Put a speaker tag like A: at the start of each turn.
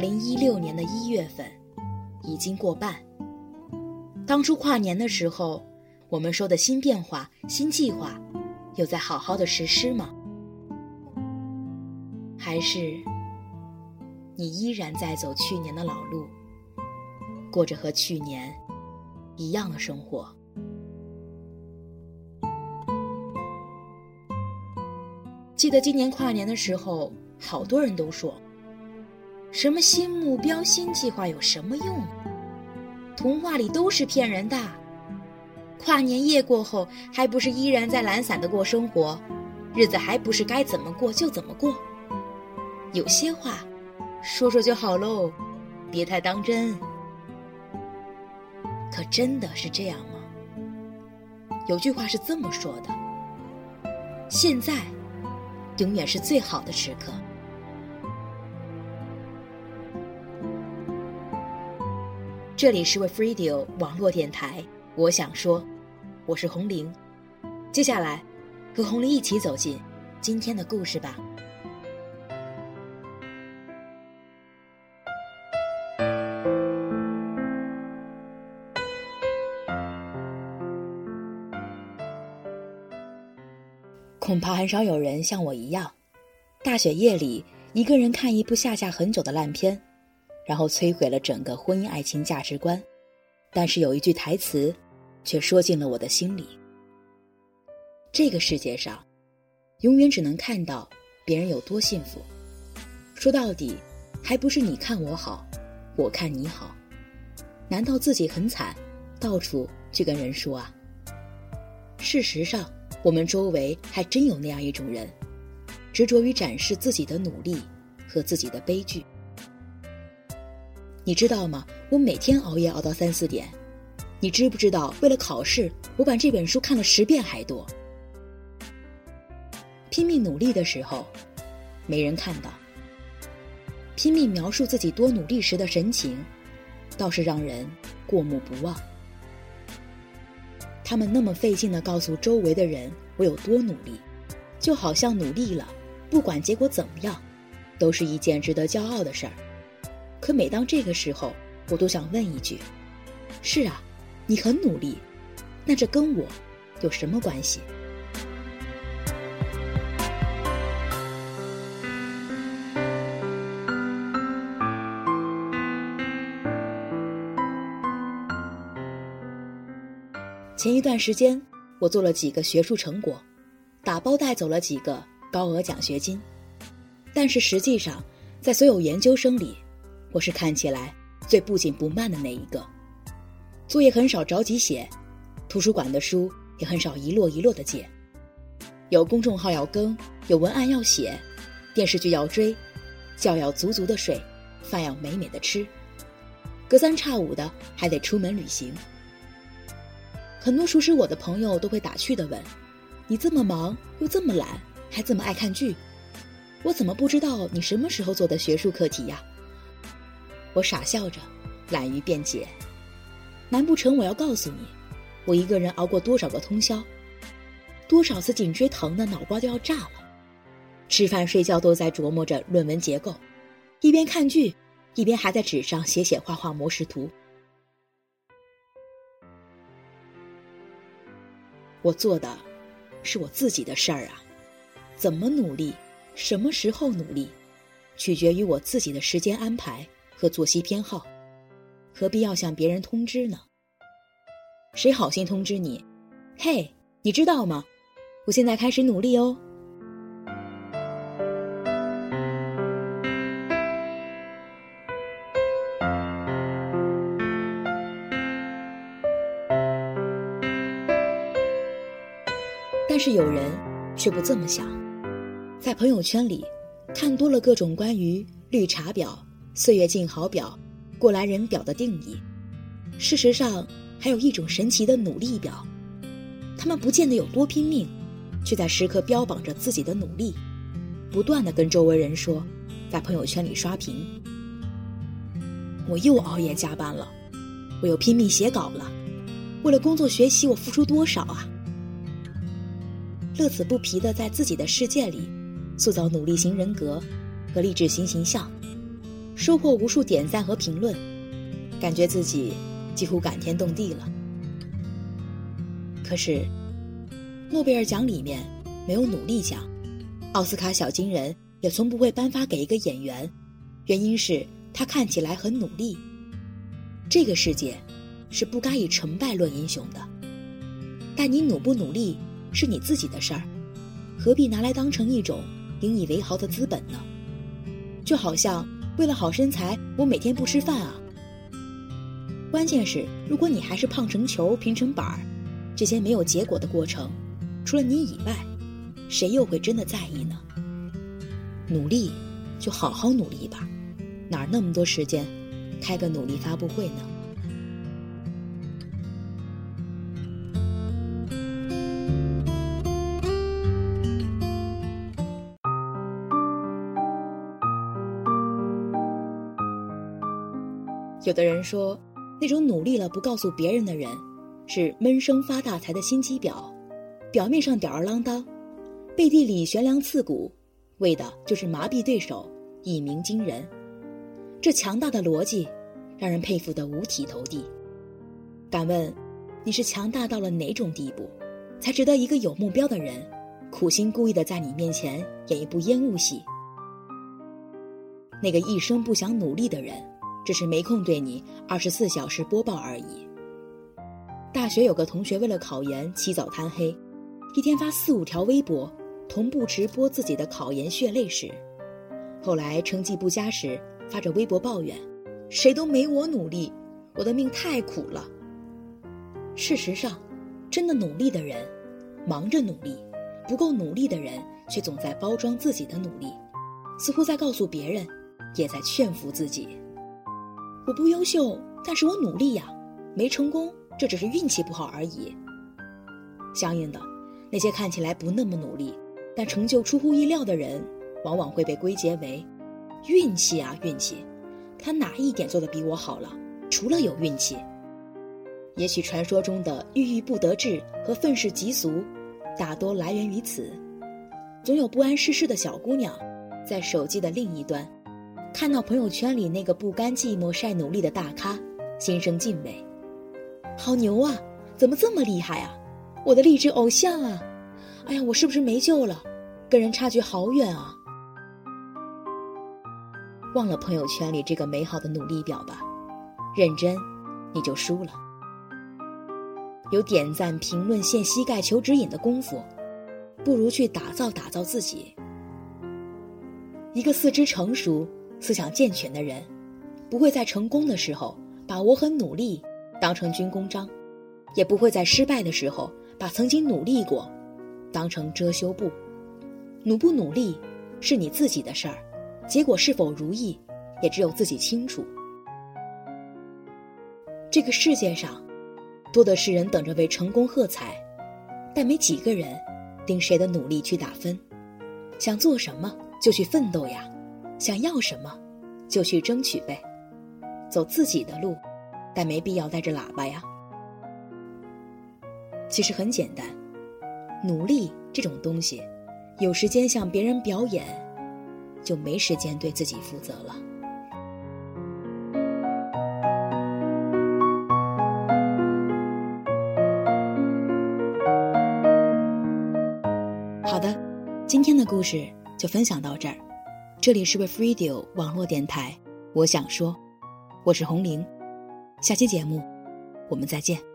A: 零一六年的一月份，已经过半。当初跨年的时候，我们说的新变化、新计划，有在好好的实施吗？还是你依然在走去年的老路，过着和去年一样的生活？记得今年跨年的时候，好多人都说：“什么新目标、新计划有什么用？”童话里都是骗人的，跨年夜过后，还不是依然在懒散的过生活，日子还不是该怎么过就怎么过。有些话，说说就好喽，别太当真。可真的是这样吗？有句话是这么说的：现在，永远是最好的时刻。这里是 WeFradio 网络电台，我想说，我是红玲。接下来，和红玲一起走进今天的故事吧。恐怕很少有人像我一样，大雪夜里一个人看一部下架很久的烂片。然后摧毁了整个婚姻爱情价值观，但是有一句台词，却说进了我的心里。这个世界上，永远只能看到别人有多幸福。说到底，还不是你看我好，我看你好。难道自己很惨，到处去跟人说啊？事实上，我们周围还真有那样一种人，执着于展示自己的努力和自己的悲剧。你知道吗？我每天熬夜熬到三四点。你知不知道？为了考试，我把这本书看了十遍还多。拼命努力的时候，没人看到；拼命描述自己多努力时的神情，倒是让人过目不忘。他们那么费劲的告诉周围的人我有多努力，就好像努力了，不管结果怎么样，都是一件值得骄傲的事儿。可每当这个时候，我都想问一句：“是啊，你很努力，那这跟我有什么关系？”前一段时间，我做了几个学术成果，打包带走了几个高额奖学金，但是实际上，在所有研究生里，我是看起来最不紧不慢的那一个，作业很少着急写，图书馆的书也很少一摞一摞的借，有公众号要更，有文案要写，电视剧要追，觉要足足的睡，饭要美美的吃，隔三差五的还得出门旅行。很多熟识我的朋友都会打趣的问：“你这么忙又这么懒，还这么爱看剧，我怎么不知道你什么时候做的学术课题呀？”我傻笑着，懒于辩解。难不成我要告诉你，我一个人熬过多少个通宵，多少次颈椎疼的脑瓜都要炸了，吃饭睡觉都在琢磨着论文结构，一边看剧，一边还在纸上写写画画模式图。我做的，是我自己的事儿啊，怎么努力，什么时候努力，取决于我自己的时间安排。和作息偏好，何必要向别人通知呢？谁好心通知你？嘿，你知道吗？我现在开始努力哦。但是有人却不这么想，在朋友圈里看多了各种关于绿茶婊。岁月静好表，过来人表的定义，事实上还有一种神奇的努力表，他们不见得有多拼命，却在时刻标榜着自己的努力，不断的跟周围人说，在朋友圈里刷屏。我又熬夜加班了，我又拼命写稿了，为了工作学习我付出多少啊？乐此不疲的在自己的世界里，塑造努力型人格和励志型形象。收获无数点赞和评论，感觉自己几乎感天动地了。可是，诺贝尔奖里面没有努力奖，奥斯卡小金人也从不会颁发给一个演员，原因是他看起来很努力。这个世界是不该以成败论英雄的，但你努不努力是你自己的事儿，何必拿来当成一种引以为豪的资本呢？就好像。为了好身材，我每天不吃饭啊。关键是，如果你还是胖成球、平成板儿，这些没有结果的过程，除了你以外，谁又会真的在意呢？努力，就好好努力吧，哪那么多时间，开个努力发布会呢？有的人说，那种努力了不告诉别人的人，是闷声发大财的心机婊，表面上吊儿郎当，背地里悬梁刺股，为的就是麻痹对手，一鸣惊人。这强大的逻辑，让人佩服得五体投地。敢问，你是强大到了哪种地步，才值得一个有目标的人，苦心故意的在你面前演一部烟雾戏？那个一生不想努力的人。只是没空对你二十四小时播报而已。大学有个同学为了考研起早贪黑，一天发四五条微博，同步直播自己的考研血泪史。后来成绩不佳时，发着微博抱怨：“谁都没我努力，我的命太苦了。”事实上，真的努力的人，忙着努力；不够努力的人，却总在包装自己的努力，似乎在告诉别人，也在劝服自己。我不优秀，但是我努力呀，没成功，这只是运气不好而已。相应的，那些看起来不那么努力，但成就出乎意料的人，往往会被归结为运气啊运气。他哪一点做的比我好了？除了有运气，也许传说中的郁郁不得志和愤世嫉俗，大多来源于此。总有不谙世事的小姑娘，在手机的另一端。看到朋友圈里那个不甘寂寞晒努力的大咖，心生敬畏。好牛啊！怎么这么厉害啊？我的励志偶像啊！哎呀，我是不是没救了？跟人差距好远啊！忘了朋友圈里这个美好的努力表吧，认真，你就输了。有点赞、评论、献膝盖求指引的功夫，不如去打造打造自己。一个四肢成熟。思想健全的人，不会在成功的时候把我很努力当成军功章，也不会在失败的时候把曾经努力过当成遮羞布。努不努力是你自己的事儿，结果是否如意，也只有自己清楚。这个世界上，多的是人等着为成功喝彩，但没几个人盯谁的努力去打分。想做什么就去奋斗呀！想要什么，就去争取呗，走自己的路，但没必要带着喇叭呀。其实很简单，努力这种东西，有时间向别人表演，就没时间对自己负责了。好的，今天的故事就分享到这儿。这里是 w e f Radio 网络电台，我想说，我是红玲，下期节目我们再见。